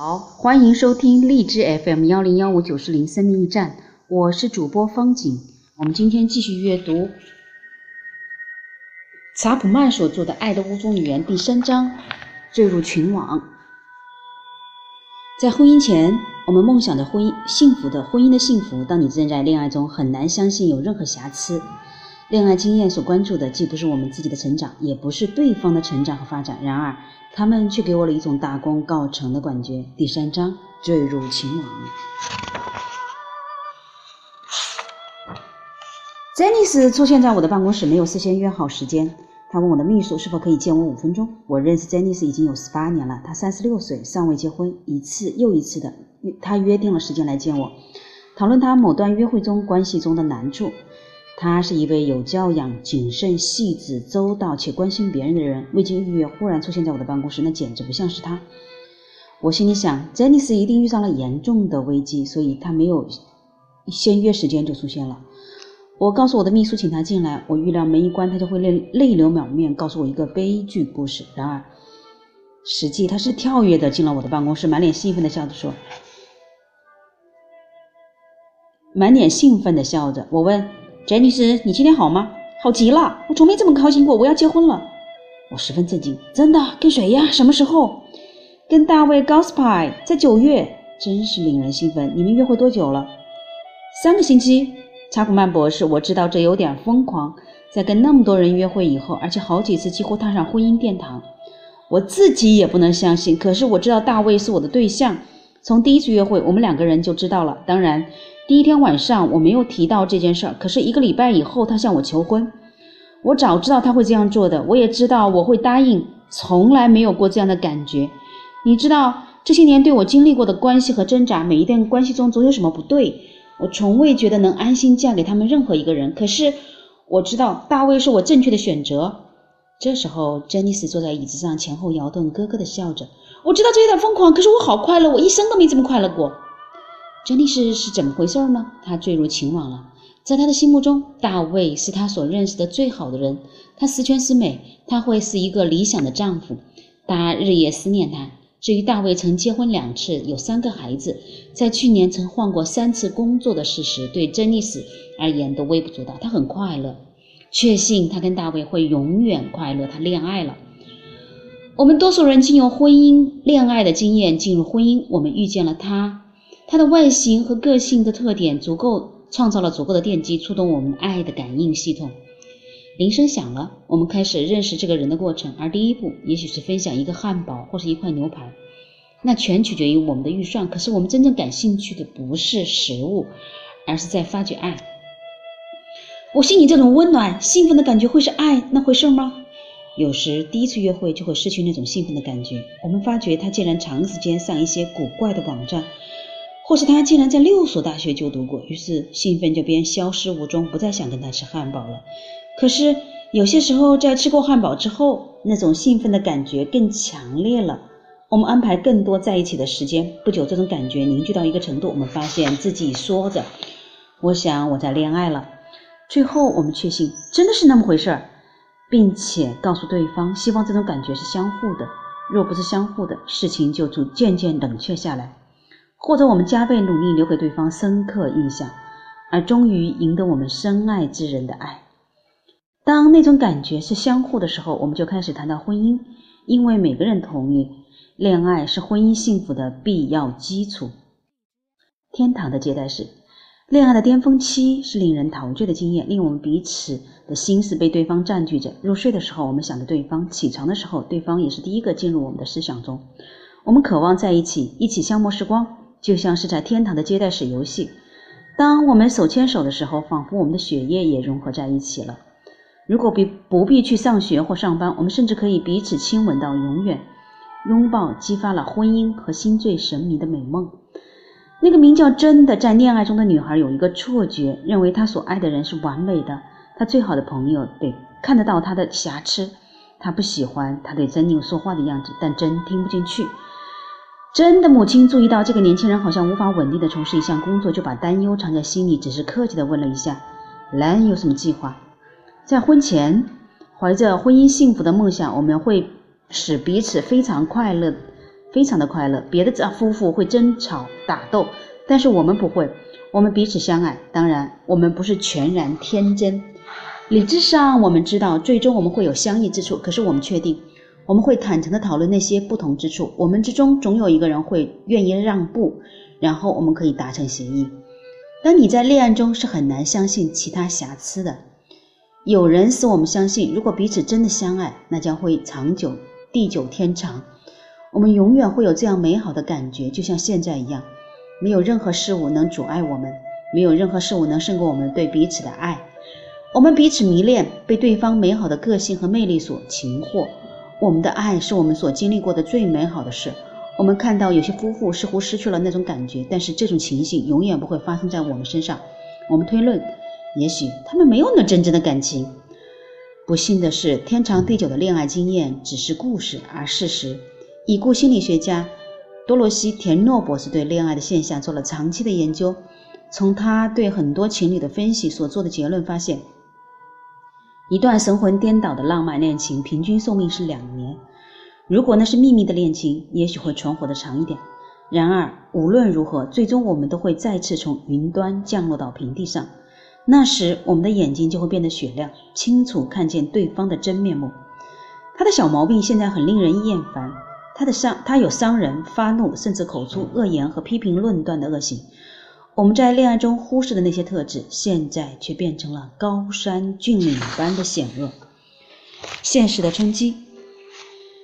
好，欢迎收听荔枝 FM 幺零幺五九四零生命驿站，我是主播方景。我们今天继续阅读查普曼所著的《爱的五种语言》第三章：坠入群网。在婚姻前，我们梦想着婚姻幸福的婚姻的幸福。当你正在恋爱中，很难相信有任何瑕疵。恋爱经验所关注的既不是我们自己的成长，也不是对方的成长和发展。然而，他们却给我了一种大功告成的感觉。第三章：坠入情网。詹妮斯出现在我的办公室，没有事先约好时间。他问我的秘书是否可以见我五分钟。我认识詹妮斯已经有十八年了，她三十六岁，尚未结婚。一次又一次的，他约定了时间来见我，讨论他某段约会中关系中的难处。他是一位有教养、谨慎、细致、周到且关心别人的人。未经预约，忽然出现在我的办公室，那简直不像是他。我心里想，詹妮斯一定遇上了严重的危机，所以他没有先约时间就出现了。我告诉我的秘书，请他进来。我预料门一关，他就会泪泪流满面，告诉我一个悲剧故事。然而，实际他是跳跃的进了我的办公室，满脸兴奋的笑着说：“满脸兴奋的笑着。”我问。詹女士，你今天好吗？好极了，我从没这么高兴过。我要结婚了，我十分震惊。真的？跟谁呀？什么时候？跟大卫·高斯派，在九月，真是令人兴奋。你们约会多久了？三个星期。查普曼博士，我知道这有点疯狂，在跟那么多人约会以后，而且好几次几乎踏上婚姻殿堂，我自己也不能相信。可是我知道大卫是我的对象，从第一次约会，我们两个人就知道了。当然。第一天晚上我没有提到这件事儿，可是一个礼拜以后他向我求婚，我早知道他会这样做的，我也知道我会答应，从来没有过这样的感觉。你知道这些年对我经历过的关系和挣扎，每一段关系中总有什么不对，我从未觉得能安心嫁给他们任何一个人。可是我知道大卫是我正确的选择。这时候珍妮斯坐在椅子上前后摇动，咯咯的笑着。我知道这有点疯狂，可是我好快乐，我一生都没这么快乐过。珍妮斯是怎么回事呢？她坠入情网了。在他的心目中，大卫是他所认识的最好的人，他十全十美，他会是一个理想的丈夫。他日夜思念他。至于大卫曾结婚两次，有三个孩子，在去年曾换过三次工作的事实，对珍妮斯而言都微不足道。她很快乐，确信她跟大卫会永远快乐。她恋爱了。我们多数人经由婚姻恋爱的经验进入婚姻，我们遇见了他。他的外形和个性的特点足够创造了足够的电机，触动我们爱的感应系统。铃声响了，我们开始认识这个人的过程。而第一步，也许是分享一个汉堡或是一块牛排，那全取决于我们的预算。可是我们真正感兴趣的不是食物，而是在发掘爱。我心里这种温暖、兴奋的感觉会是爱那回事吗？有时第一次约会就会失去那种兴奋的感觉。我们发觉他竟然长时间上一些古怪的网站。或是他竟然在六所大学就读过，于是兴奋就边消失无踪，不再想跟他吃汉堡了。可是有些时候，在吃过汉堡之后，那种兴奋的感觉更强烈了。我们安排更多在一起的时间，不久，这种感觉凝聚到一个程度，我们发现自己说着“我想我在恋爱了”，最后我们确信真的是那么回事儿，并且告诉对方，希望这种感觉是相互的。若不是相互的，事情就逐渐渐冷却下来。或者我们加倍努力，留给对方深刻印象，而终于赢得我们深爱之人的爱。当那种感觉是相互的时候，我们就开始谈到婚姻，因为每个人同意，恋爱是婚姻幸福的必要基础。天堂的接待室，恋爱的巅峰期是令人陶醉的经验，令我们彼此的心思被对方占据着。入睡的时候，我们想着对方；起床的时候，对方也是第一个进入我们的思想中。我们渴望在一起，一起消磨时光。就像是在天堂的接待室游戏，当我们手牵手的时候，仿佛我们的血液也融合在一起了。如果不不必去上学或上班，我们甚至可以彼此亲吻到永远。拥抱激发了婚姻和心醉神迷的美梦。那个名叫真的在恋爱中的女孩有一个错觉，认为她所爱的人是完美的，她最好的朋友得看得到她的瑕疵。她不喜欢他对珍妮说话的样子，但真听不进去。真的母亲注意到这个年轻人好像无法稳定地从事一项工作，就把担忧藏在心里，只是客气地问了一下：“兰有什么计划？”在婚前，怀着婚姻幸福的梦想，我们会使彼此非常快乐非常的快乐。别的夫妇会争吵打斗，但是我们不会，我们彼此相爱。当然，我们不是全然天真。理智上我们知道，最终我们会有相异之处。可是我们确定，我们会坦诚地讨论那些不同之处。我们之中总有一个人会愿意让步，然后我们可以达成协议。当你在恋爱中是很难相信其他瑕疵的。有人使我们相信，如果彼此真的相爱，那将会长久、地久天长。我们永远会有这样美好的感觉，就像现在一样。没有任何事物能阻碍我们，没有任何事物能胜过我们对彼此的爱。我们彼此迷恋，被对方美好的个性和魅力所擒获。我们的爱是我们所经历过的最美好的事。我们看到有些夫妇似乎失去了那种感觉，但是这种情形永远不会发生在我们身上。我们推论。也许他们没有那真正的感情。不幸的是，天长地久的恋爱经验只是故事，而事实。已故心理学家多罗西·田诺博士对恋爱的现象做了长期的研究。从他对很多情侣的分析所做的结论发现，一段神魂颠倒的浪漫恋情平均寿命是两年。如果那是秘密的恋情，也许会存活的长一点。然而，无论如何，最终我们都会再次从云端降落到平地上。那时，我们的眼睛就会变得雪亮，清楚看见对方的真面目。他的小毛病现在很令人厌烦，他的伤，他有伤人、发怒，甚至口出恶言和批评论断的恶行。我们在恋爱中忽视的那些特质，现在却变成了高山峻岭般的险恶。现实的冲击。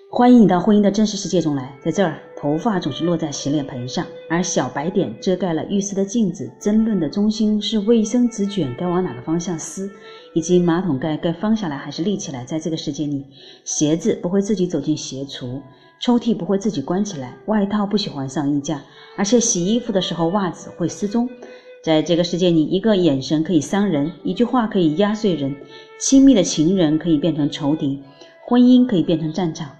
欢迎你到婚姻的真实世界中来，在这儿。头发总是落在洗脸盆上，而小白点遮盖了浴室的镜子。争论的中心是卫生纸卷该往哪个方向撕，以及马桶盖该放下来还是立起来。在这个世界里，鞋子不会自己走进鞋橱，抽屉不会自己关起来，外套不喜欢上衣架，而且洗衣服的时候袜子会失踪。在这个世界里，一个眼神可以伤人，一句话可以压碎人，亲密的情人可以变成仇敌，婚姻可以变成战场。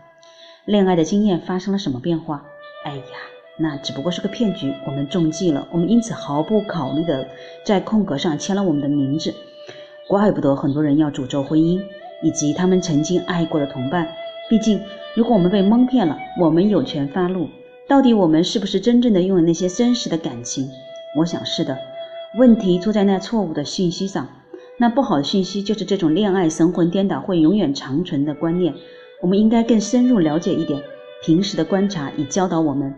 恋爱的经验发生了什么变化？哎呀，那只不过是个骗局，我们中计了。我们因此毫不考虑的在空格上签了我们的名字。怪不得很多人要诅咒婚姻以及他们曾经爱过的同伴。毕竟，如果我们被蒙骗了，我们有权发怒。到底我们是不是真正的拥有那些真实的感情？我想是的。问题出在那错误的信息上。那不好的信息就是这种恋爱神魂颠倒会永远长存的观念。我们应该更深入了解一点。平时的观察已教导我们，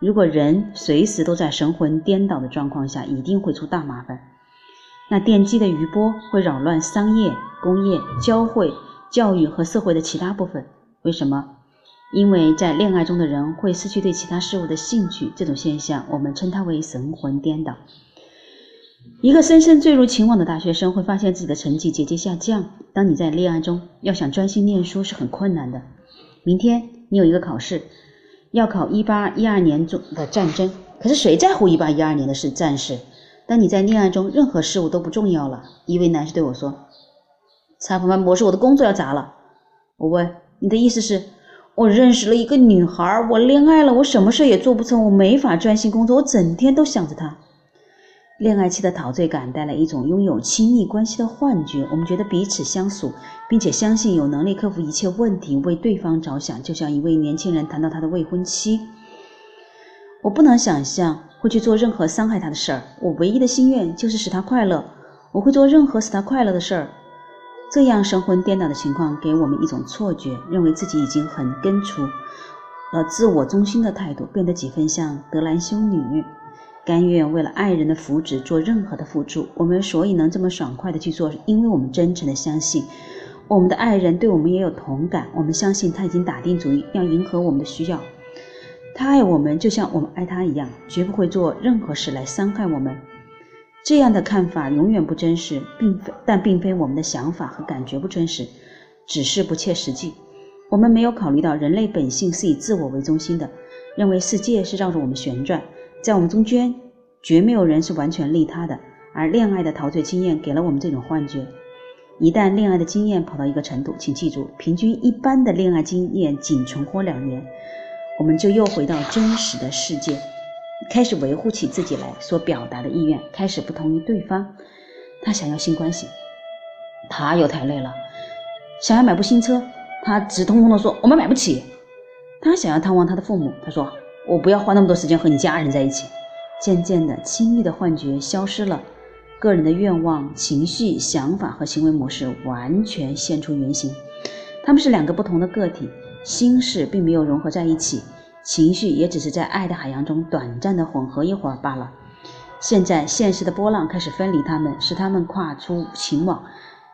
如果人随时都在神魂颠倒的状况下，一定会出大麻烦。那电击的余波会扰乱商业、工业、教会、教育和社会的其他部分。为什么？因为在恋爱中的人会失去对其他事物的兴趣。这种现象，我们称它为神魂颠倒。一个深深坠入情网的大学生会发现自己的成绩节节下降。当你在恋爱中，要想专心念书是很困难的。明天。你有一个考试，要考一八一二年中的战争。可是谁在乎一八一二年的是战事？当你在恋爱中，任何事物都不重要了。一位男士对我说：“查普曼博士，我的工作要砸了。”我问：“你的意思是，我认识了一个女孩，我恋爱了，我什么事也做不成，我没法专心工作，我整天都想着她。”恋爱期的陶醉感带来一种拥有亲密关系的幻觉，我们觉得彼此相属，并且相信有能力克服一切问题，为对方着想。就像一位年轻人谈到他的未婚妻：“我不能想象会去做任何伤害他的事儿，我唯一的心愿就是使他快乐。我会做任何使他快乐的事儿。”这样神魂颠倒的情况给我们一种错觉，认为自己已经很根除了自我中心的态度，变得几分像德兰修女。甘愿为了爱人的福祉做任何的付出，我们所以能这么爽快的去做，因为我们真诚的相信，我们的爱人对我们也有同感。我们相信他已经打定主意要迎合我们的需要，他爱我们就像我们爱他一样，绝不会做任何事来伤害我们。这样的看法永远不真实，并非但并非我们的想法和感觉不真实，只是不切实际。我们没有考虑到人类本性是以自我为中心的，认为世界是绕着我们旋转。在我们中间，绝没有人是完全利他的，而恋爱的陶醉经验给了我们这种幻觉。一旦恋爱的经验跑到一个程度，请记住，平均一般的恋爱经验仅存活两年，我们就又回到真实的世界，开始维护起自己来所表达的意愿，开始不同于对方。他想要性关系，他又太累了；想要买部新车，他直通通的说我们买不起。他想要探望他的父母。他说：“我不要花那么多时间和你家人在一起。”渐渐的，亲密的幻觉消失了，个人的愿望、情绪、想法和行为模式完全现出原形。他们是两个不同的个体，心事并没有融合在一起，情绪也只是在爱的海洋中短暂的混合一会儿罢了。现在，现实的波浪开始分离他们，使他们跨出情网。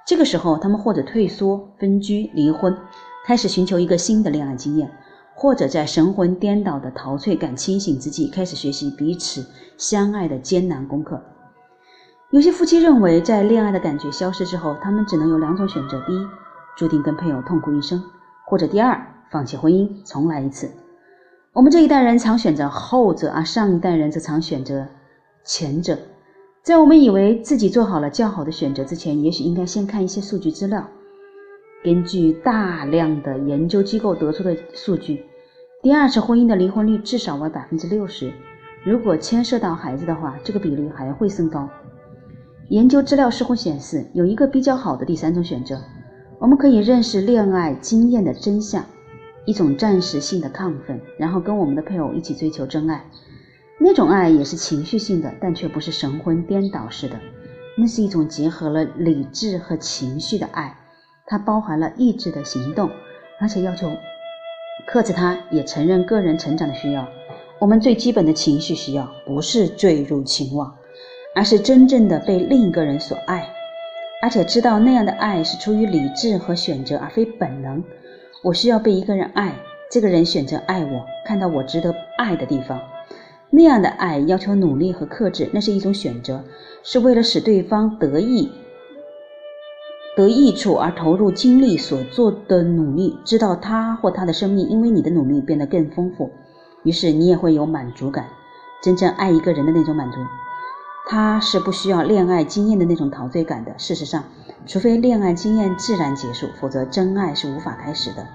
这个时候，他们或者退缩、分居、离婚，开始寻求一个新的恋爱经验。或者在神魂颠倒的陶醉感清醒之际，开始学习彼此相爱的艰难功课。有些夫妻认为，在恋爱的感觉消失之后，他们只能有两种选择：第一，注定跟配偶痛苦一生；或者第二，放弃婚姻，重来一次。我们这一代人常选择后者，而上一代人则常选择前者。在我们以为自己做好了较好的选择之前，也许应该先看一些数据资料。根据大量的研究机构得出的数据。第二次婚姻的离婚率至少为百分之六十，如果牵涉到孩子的话，这个比例还会升高。研究资料似乎显示，有一个比较好的第三种选择，我们可以认识恋爱经验的真相，一种暂时性的亢奋，然后跟我们的配偶一起追求真爱。那种爱也是情绪性的，但却不是神魂颠倒式的，那是一种结合了理智和情绪的爱，它包含了意志的行动，而且要求。克制它，也承认个人成长的需要。我们最基本的情绪需要，不是坠入情网，而是真正的被另一个人所爱，而且知道那样的爱是出于理智和选择，而非本能。我需要被一个人爱，这个人选择爱我，看到我值得爱的地方。那样的爱要求努力和克制，那是一种选择，是为了使对方得意。得益处而投入精力所做的努力，知道他或他的生命因为你的努力变得更丰富，于是你也会有满足感。真正爱一个人的那种满足，他是不需要恋爱经验的那种陶醉感的。事实上，除非恋爱经验自然结束，否则真爱是无法开始的。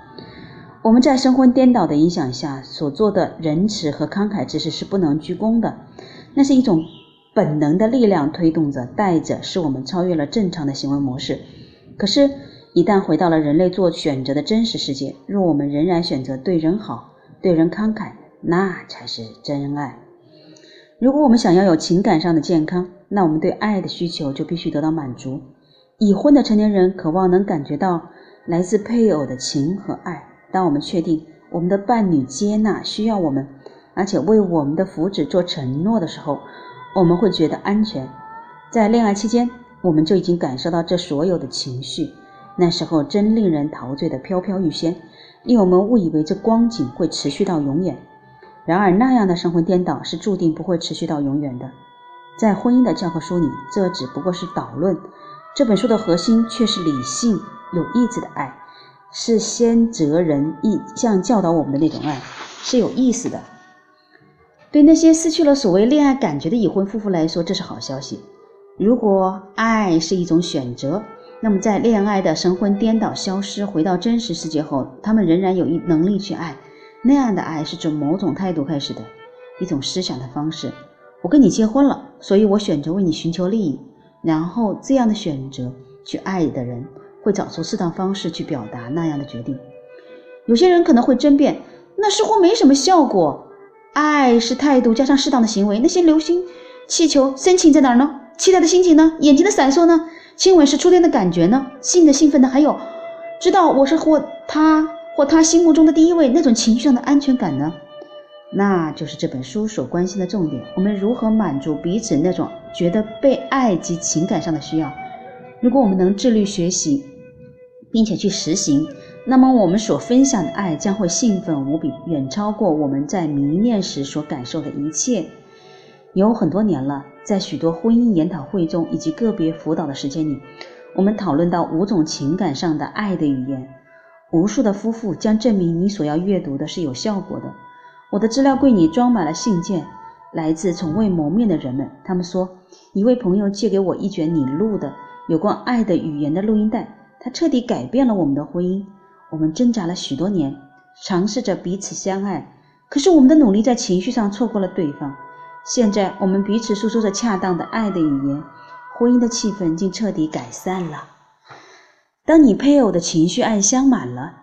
我们在神魂颠倒的影响下所做的仁慈和慷慨之事是不能鞠躬的，那是一种本能的力量推动着、带着，使我们超越了正常的行为模式。可是，一旦回到了人类做选择的真实世界，若我们仍然选择对人好、对人慷慨，那才是真爱。如果我们想要有情感上的健康，那我们对爱的需求就必须得到满足。已婚的成年人渴望能感觉到来自配偶的情和爱。当我们确定我们的伴侣接纳、需要我们，而且为我们的福祉做承诺的时候，我们会觉得安全。在恋爱期间。我们就已经感受到这所有的情绪，那时候真令人陶醉的飘飘欲仙，令我们误以为这光景会持续到永远。然而，那样的神魂颠倒是注定不会持续到永远的。在婚姻的教科书里，这只不过是导论。这本书的核心却是理性、有意志的爱，是先哲人意向教导我们的那种爱，是有意思的。对那些失去了所谓恋爱感觉的已婚夫妇来说，这是好消息。如果爱是一种选择，那么在恋爱的神魂颠倒、消失、回到真实世界后，他们仍然有一能力去爱。那样的爱是从某种态度开始的，一种思想的方式。我跟你结婚了，所以我选择为你寻求利益。然后，这样的选择去爱的人会找出适当方式去表达那样的决定。有些人可能会争辩，那似乎没什么效果。爱是态度加上适当的行为。那些流星、气球、深情在哪儿呢？期待的心情呢？眼睛的闪烁呢？亲吻是初恋的感觉呢？性的兴奋呢？还有，知道我是或他或他心目中的第一位那种情绪上的安全感呢？那就是这本书所关心的重点。我们如何满足彼此那种觉得被爱及情感上的需要？如果我们能自律学习，并且去实行，那么我们所分享的爱将会兴奋无比，远超过我们在迷恋时所感受的一切。有很多年了。在许多婚姻研讨会中，以及个别辅导的时间里，我们讨论到五种情感上的爱的语言。无数的夫妇将证明你所要阅读的是有效果的。我的资料柜里装满了信件，来自从未谋面的人们。他们说，一位朋友借给我一卷你录的有关爱的语言的录音带，它彻底改变了我们的婚姻。我们挣扎了许多年，尝试着彼此相爱，可是我们的努力在情绪上错过了对方。现在我们彼此诉说着恰当的爱的语言，婚姻的气氛竟彻底改善了。当你配偶的情绪爱相满了，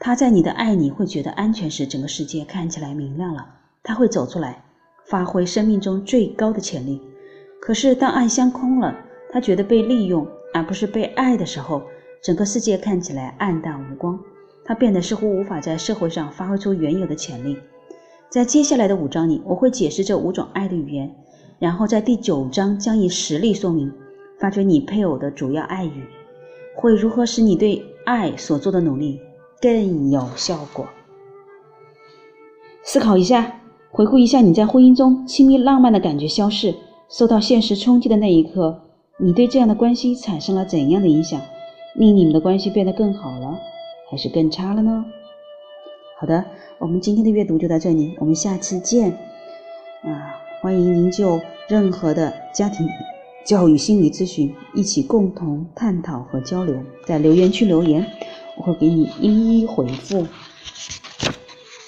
他在你的爱你会觉得安全时，整个世界看起来明亮了。他会走出来，发挥生命中最高的潜力。可是当爱相空了，他觉得被利用而不是被爱的时候，整个世界看起来暗淡无光。他变得似乎无法在社会上发挥出原有的潜力。在接下来的五章里，我会解释这五种爱的语言，然后在第九章将以实例说明，发掘你配偶的主要爱语，会如何使你对爱所做的努力更有效果。思考一下，回顾一下你在婚姻中亲密浪漫的感觉消逝，受到现实冲击的那一刻，你对这样的关系产生了怎样的影响？令你们的关系变得更好了，还是更差了呢？好的，我们今天的阅读就到这里，我们下期见。啊，欢迎您就任何的家庭教育心理咨询一起共同探讨和交流，在留言区留言，我会给你一一回复。